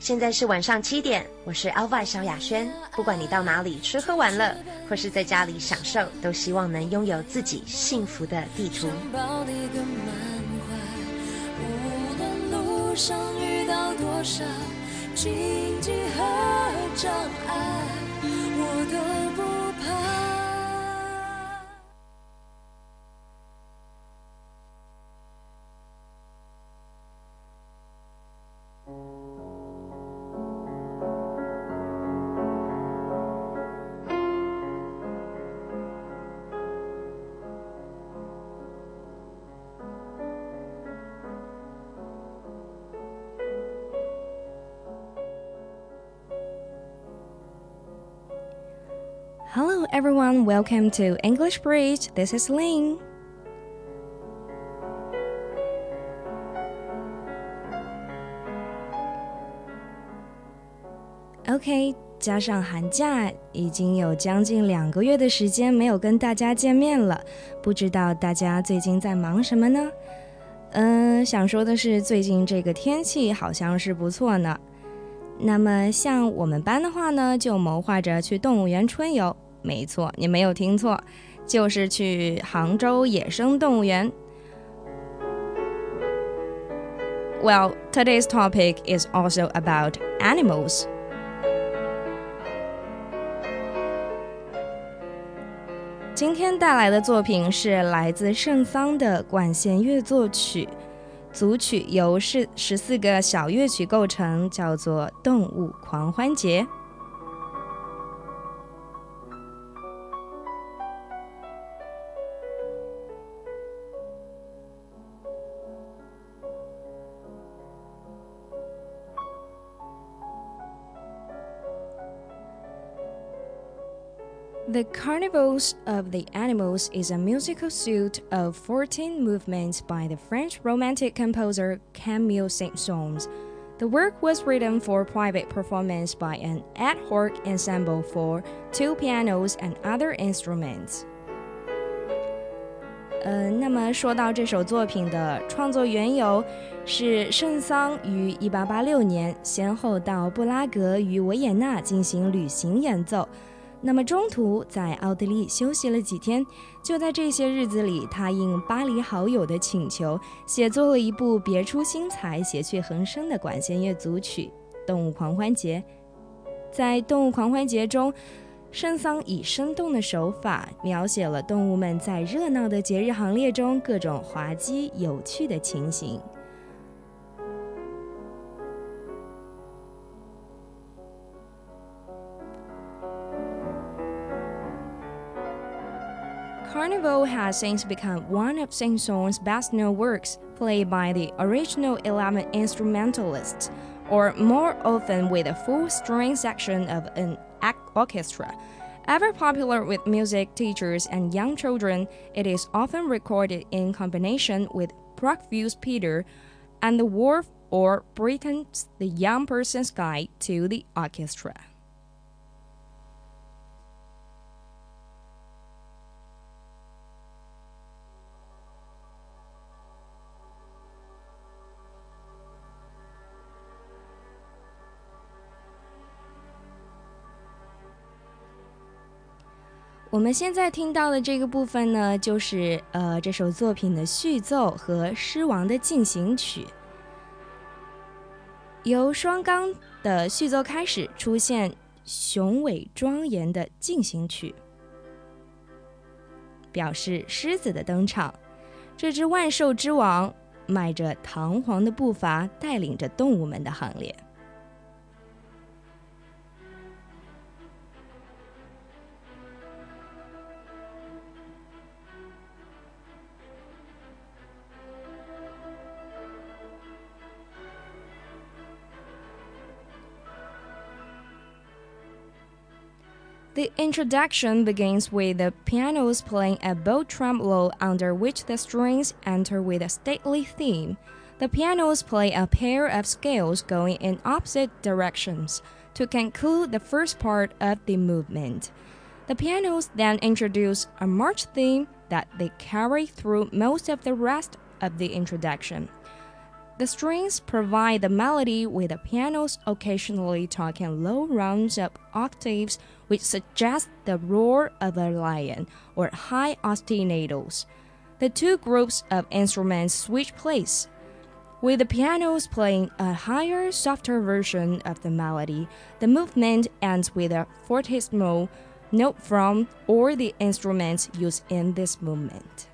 现在是晚上七点，我是 Alva 萧亚轩。不管你到哪里吃喝玩乐，或是在家里享受，都希望能拥有自己幸福的地图。无论路上遇到多少荆棘和障碍，我都 Hello, everyone. Welcome to English Bridge. This is Ling. OK，加上寒假，已经有将近两个月的时间没有跟大家见面了。不知道大家最近在忙什么呢？嗯，想说的是，最近这个天气好像是不错呢。那么像我们班的话呢，就谋划着去动物园春游。没错，你没有听错，就是去杭州野生动物园。Well, today's topic is also about animals. 组曲由是十四个小乐曲构成叫做动物狂欢节。The Carnivals of the Animals is a musical suite of 14 movements by the French Romantic composer Camille Saint-Saëns. The work was written for private performance by an ad hoc ensemble for two pianos and other instruments. 呃，那么说到这首作品的创作缘由，是圣桑于1886年先后到布拉格与维也纳进行旅行演奏。 那么中途在奥地利休息了几天，就在这些日子里，他应巴黎好友的请求，写作了一部别出心裁、谐趣横生的管弦乐组曲《动物狂欢节》。在《动物狂欢节》中，圣桑以生动的手法描写了动物们在热闹的节日行列中各种滑稽有趣的情形。Carnival has since become one of Saint-Saëns' best-known works, played by the original 11 instrumentalists, or more often with a full string section of an orchestra. Ever popular with music teachers and young children, it is often recorded in combination with Prokofiev's Peter and the Wolf or Britten's The Young Person's Guide to the Orchestra. 我们现在听到的这个部分呢，就是呃这首作品的序奏和狮王的进行曲，由双钢的序奏开始，出现雄伟庄严的进行曲，表示狮子的登场。这只万兽之王迈着堂皇的步伐，带领着动物们的行列。The introduction begins with the pianos playing a bow tremolo under which the strings enter with a stately theme. The pianos play a pair of scales going in opposite directions to conclude the first part of the movement. The pianos then introduce a march theme that they carry through most of the rest of the introduction. The strings provide the melody with the pianos occasionally talking low rounds of octaves which suggest the roar of a lion or high ostinatos. The two groups of instruments switch place, with the pianos playing a higher, softer version of the melody. The movement ends with a fortissimo note from or the instruments used in this movement.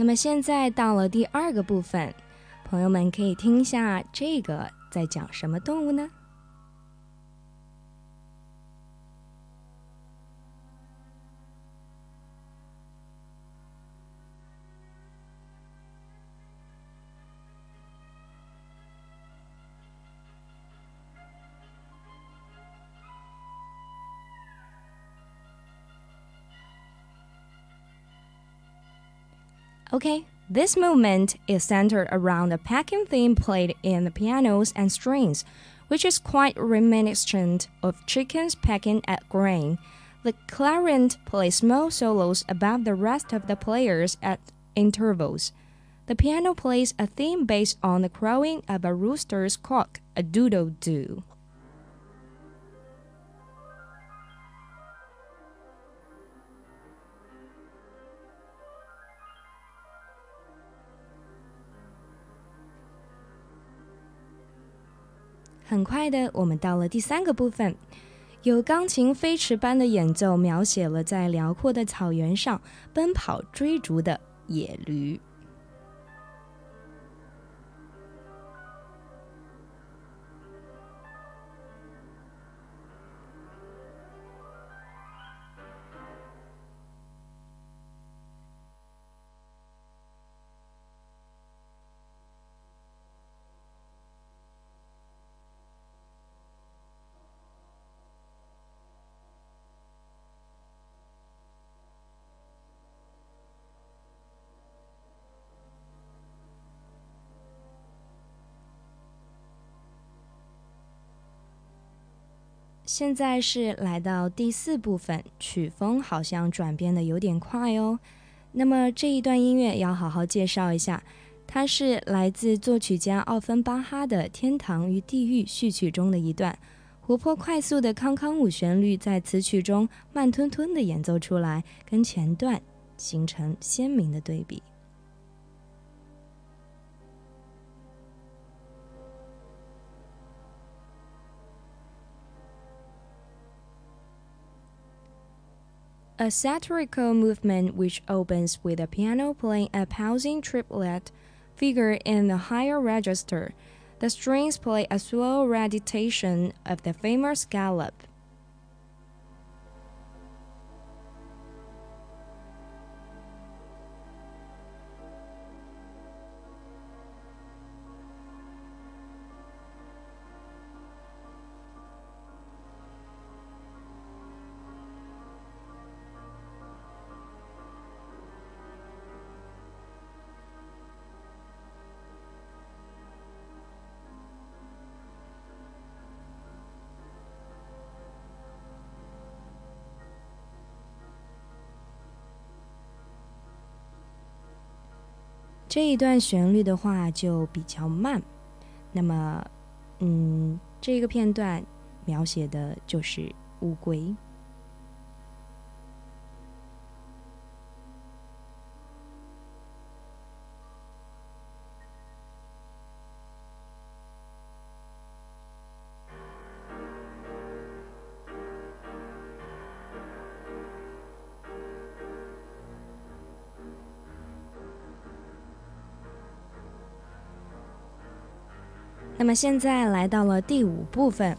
那么现在到了第二个部分，朋友们可以听一下这个在讲什么动物呢？？Okay, this movement is centered around a pecking theme played in the pianos and strings, which is quite reminiscent of chickens pecking at grain. The clarinet plays small solos above the rest of the players at intervals. The piano plays a theme based on the crowing of a rooster's cock, a doodle doo. 很快的，我们到了第三个部分，有钢琴飞驰般的演奏，描写了在辽阔的草原上奔跑追逐的野驴。现在是来到第四部分，曲风好像转变的有点快哦。那么这一段音乐要好好介绍一下，它是来自作曲家奥芬巴哈的《天堂与地狱》序曲中的一段，活泼快速的康康舞旋律在此曲中慢吞吞的演奏出来，跟前段形成鲜明的对比。A satirical movement which opens with a piano playing a pulsing triplet figure in the higher register. The strings play a slow recitation of the famous galop. 这一段旋律的话就比较慢，那么，嗯，这个片段描写的就是乌龟。那么现在来到了第五部分，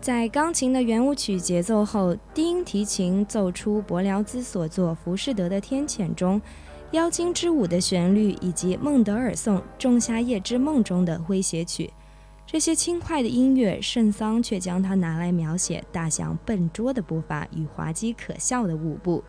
在钢琴的圆舞曲节奏后，低音提琴奏出柏辽兹所作《浮士德的天谴》中《妖精之舞》的旋律，以及孟德尔颂《仲夏夜之梦》中的诙谐曲。这些轻快的音乐，圣桑却将它拿来描写大象笨拙的步伐与滑稽可笑的舞步。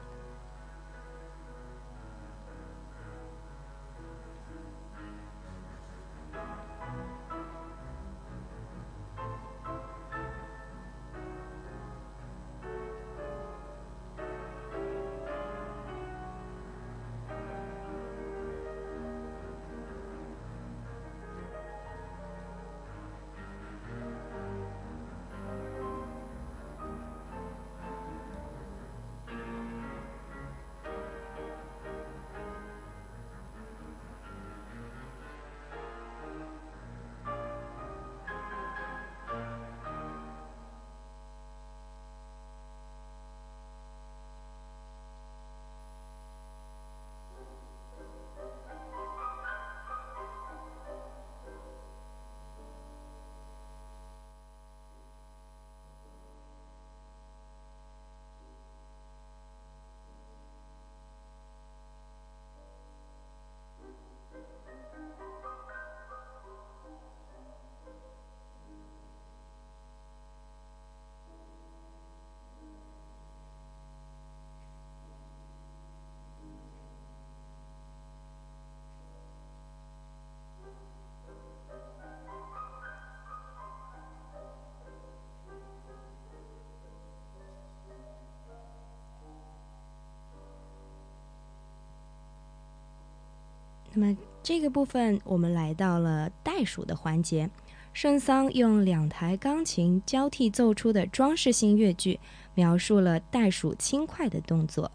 那么这个部分，我们来到了袋鼠的环节。圣桑用两台钢琴交替奏出的装饰性乐句，描述了袋鼠轻快的动作。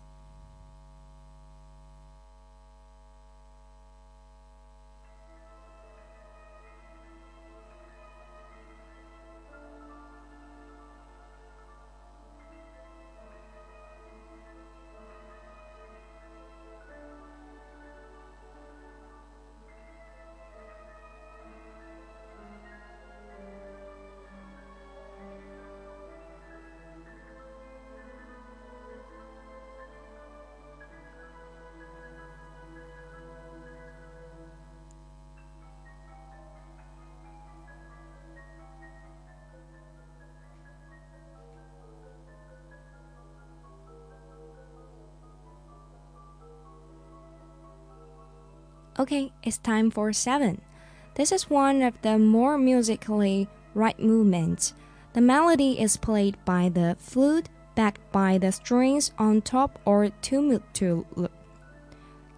Okay, it's time for seven. This is one of the more musically right movements. The melody is played by the flute backed by the strings on top or tumultuous.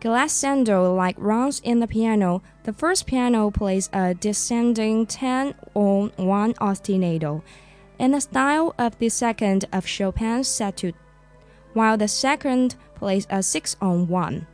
Glissando like runs in the piano. The first piano plays a descending 10 on 1 ostinato, in the style of the second of Chopin's Etude, while the second plays a 6 on 1.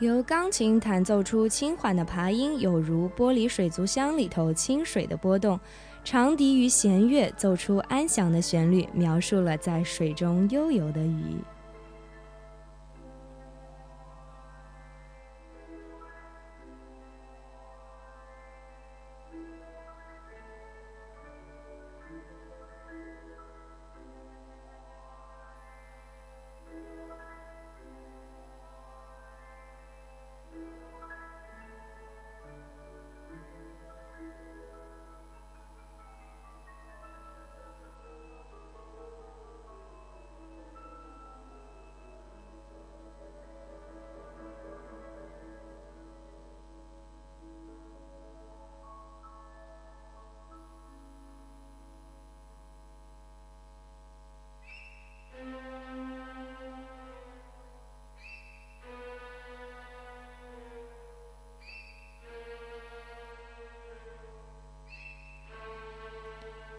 由钢琴弹奏出轻缓的爬音，有如玻璃水族箱里头清水的波动；长笛与弦乐奏出安详的旋律，描述了在水中悠游的鱼。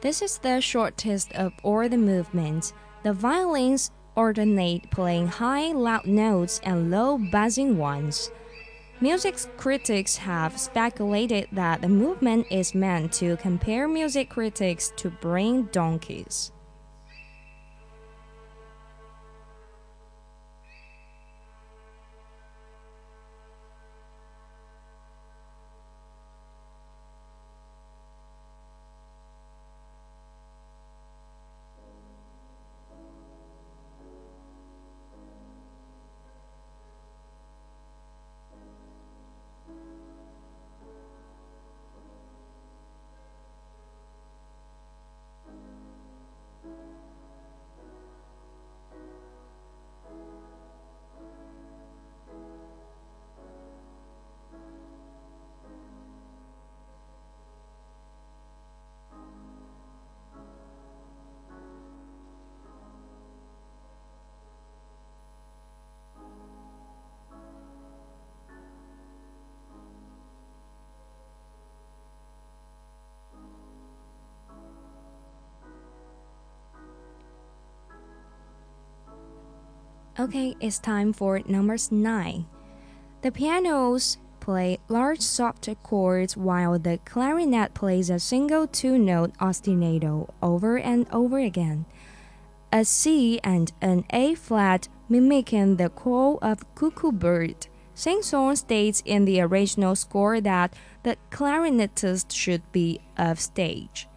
This is the shortest of all the movements. The violins alternate playing high, loud notes and low, buzzing ones. Music critics have speculated that the movement is meant to compare music critics to brain donkeys. Okay, it's time for numbers 9. The pianos play large soft chords while the clarinet plays a single two note ostinato over and over again. A C and an A flat mimicking the call of cuckoo bird. Saint-Saëns states in the original score that the clarinetist should be off stage.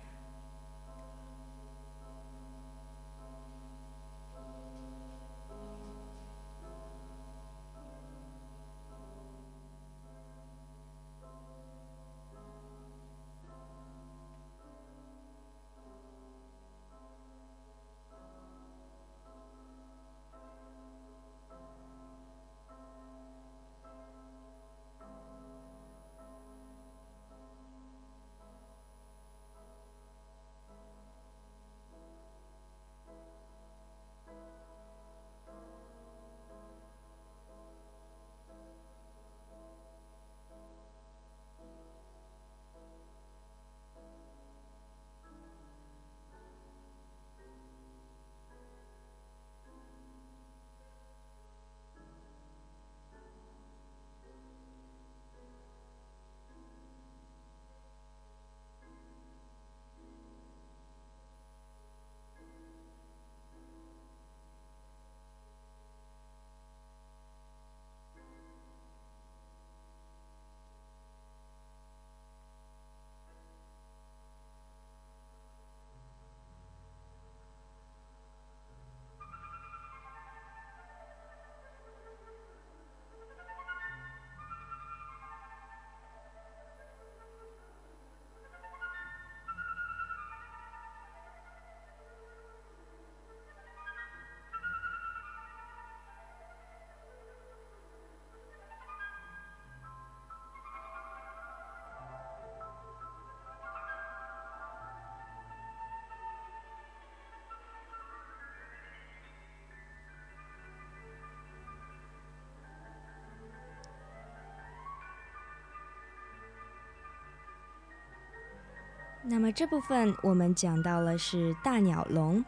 那么这部分我们讲到了是大鸟笼，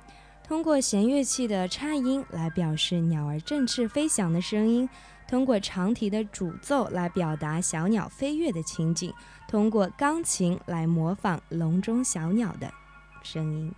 通过弦乐器的颤音来表示鸟儿振翅飞翔的声音，通过长笛的主奏来表达小鸟飞跃的情景，通过钢琴来模仿笼中小鸟的声音。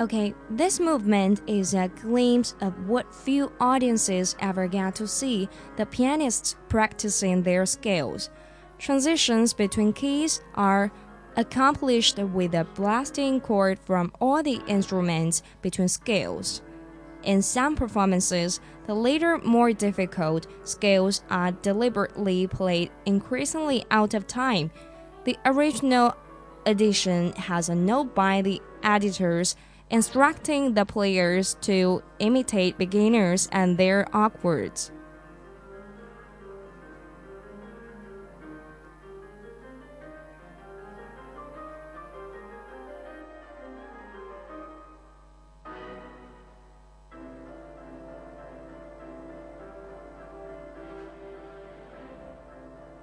Okay, this movement is a glimpse of what few audiences ever get to see the pianists practicing their scales. Transitions between keys are accomplished with a blasting chord from all the instruments between scales. In some performances, the later more difficult scales are deliberately played increasingly out of time. The original edition has a note by the editors instructing the players to imitate beginners and their awkwards.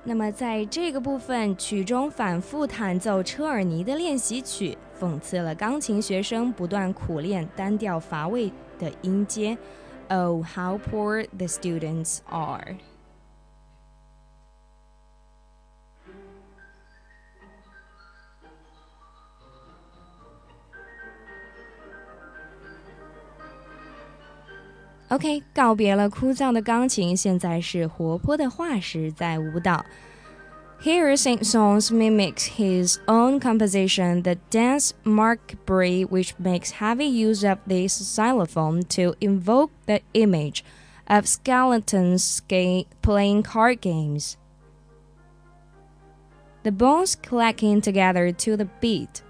那么，在这个部分，曲中反复弹奏车尔尼的练习曲， 讽刺了钢琴学生不断苦练单调乏味的音阶。Oh, how poor the students are! OK，告别了枯燥的钢琴，现在是活泼的化石在舞蹈。Here, Saint-Saëns mimics his own composition, the dance Macabre, which makes heavy use of this xylophone to invoke the image of skeletons playing card games. the bones clacking together to the beat.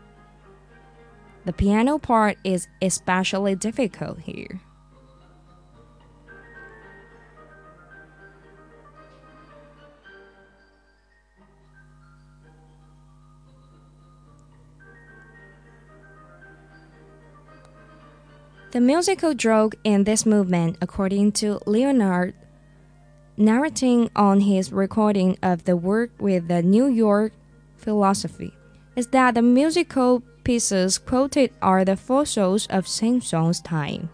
The piano part is especially difficult here. The musical joke in this movement, according to Leonard, narrating on his recording of the work with the New York Philharmonic, is that the musical pieces quoted are the fossils of Saint-Saëns's time.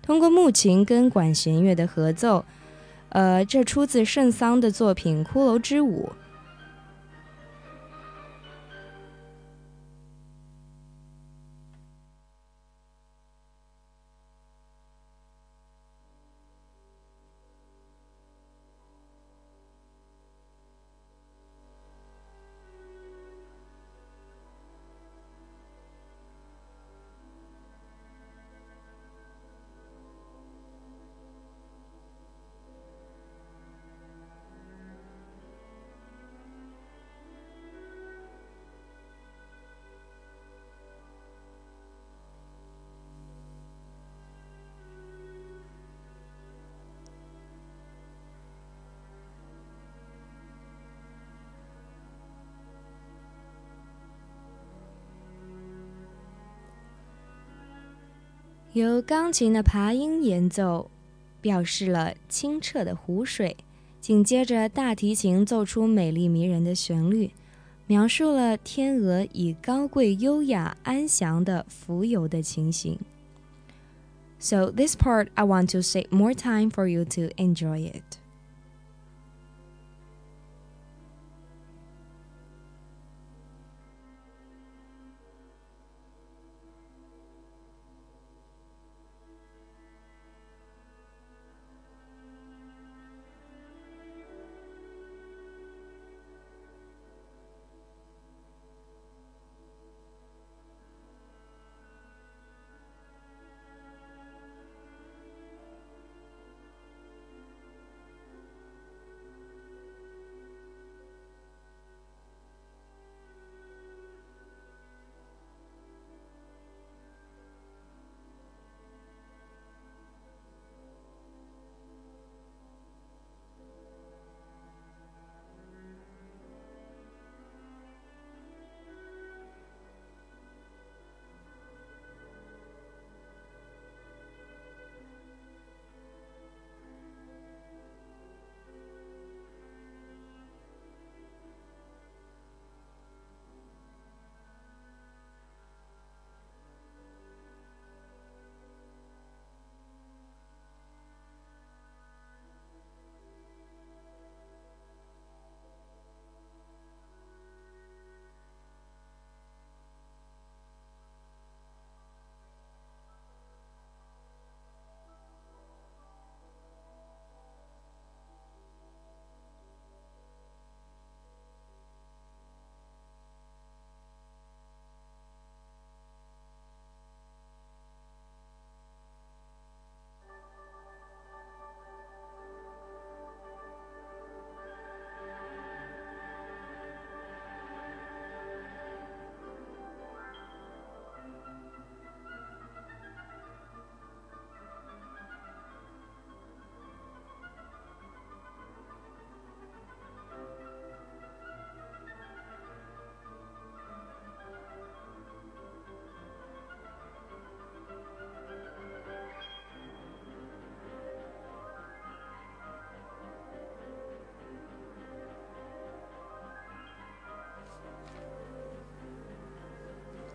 通过木琴跟管弦乐的合奏，呃，这出自圣桑的作品《骷髅之舞》。由钢琴的爬音演奏，表示了清澈的湖水。紧接着，大提琴奏出美丽迷人的旋律，描述了天鹅以高贵、优雅、安详的浮游的情形。So this part, I want to save more time for you to enjoy it.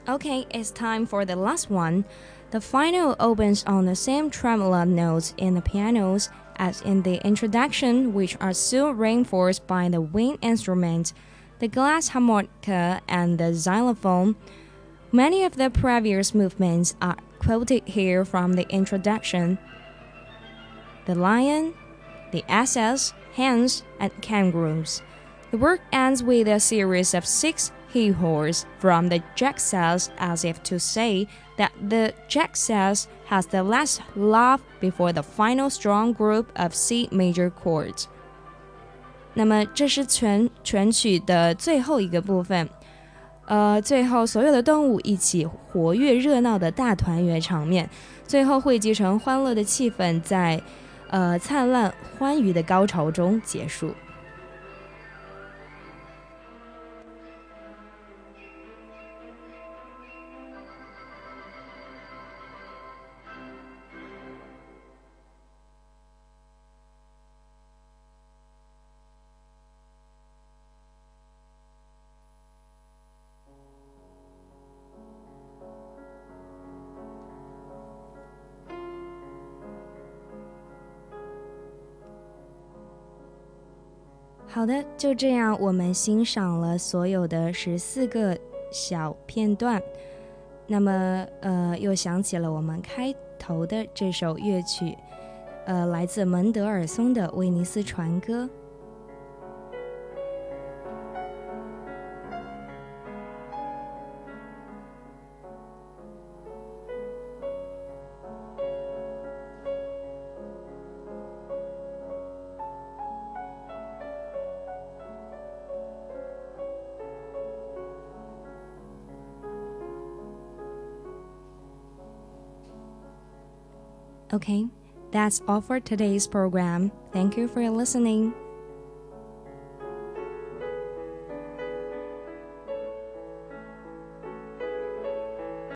Okay, it's time for the last one. The final opens on the same tremolo notes in the pianos as in the introduction, which are still reinforced by the wind instrument, the glass harmonica, and the xylophone. Many of the previous movements are quoted here from the introduction. The lion, the asses, hens, and kangaroos. The work ends with a series of six he horse from the jack says as if to say that the jack says has the last laugh before the final strong group of C major chords. 那么这是全全曲的最后一个部分，呃，最后所有的动物一起活跃热闹的大团圆场面，最后汇集成欢乐的气氛，在呃灿烂欢愉的高潮中结束。 好的，就这样，我们欣赏了所有的十四个小片段。那么，呃，又想起了我们开头的这首乐曲，呃，来自门德尔松的《威尼斯船歌》。Okay, that's all for today's program. Thank you for listening.